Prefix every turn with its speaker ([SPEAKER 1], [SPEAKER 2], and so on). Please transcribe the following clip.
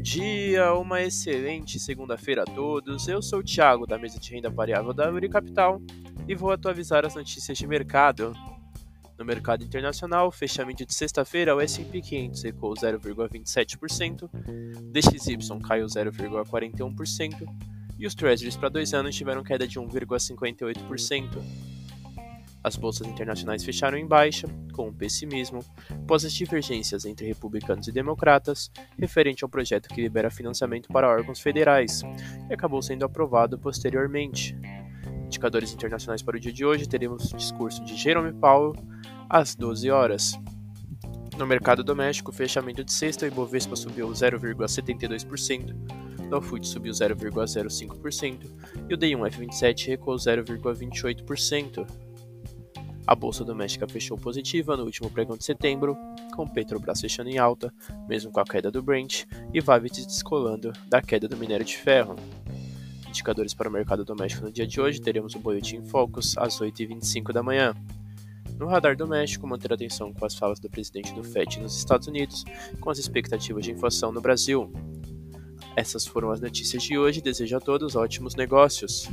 [SPEAKER 1] dia, uma excelente segunda-feira a todos. Eu sou o Thiago, da mesa de renda variável da Uri Capital, e vou atualizar as notícias de mercado. No mercado internacional, fechamento de sexta-feira, o S&P 500 recuou 0,27%, DXY caiu 0,41% e os Treasuries para dois anos tiveram queda de 1,58%. As bolsas internacionais fecharam em baixa, com pessimismo, após as divergências entre republicanos e democratas referente ao projeto que libera financiamento para órgãos federais, que acabou sendo aprovado posteriormente. Indicadores internacionais para o dia de hoje teremos o discurso de Jerome Powell às 12 horas. No mercado doméstico, fechamento de sexta, o Ibovespa subiu 0,72%, o Dow subiu 0,05% e o D1F27 recuou 0,28%. A bolsa doméstica fechou positiva no último pregão de setembro, com Petrobras fechando em alta, mesmo com a queda do Brent, e Vavit descolando da queda do minério de ferro. Indicadores para o mercado doméstico no dia de hoje, teremos o Boletim Focus às 8h25 da manhã. No radar doméstico, manter atenção com as falas do presidente do FED nos Estados Unidos, com as expectativas de inflação no Brasil. Essas foram as notícias de hoje. Desejo a todos ótimos negócios.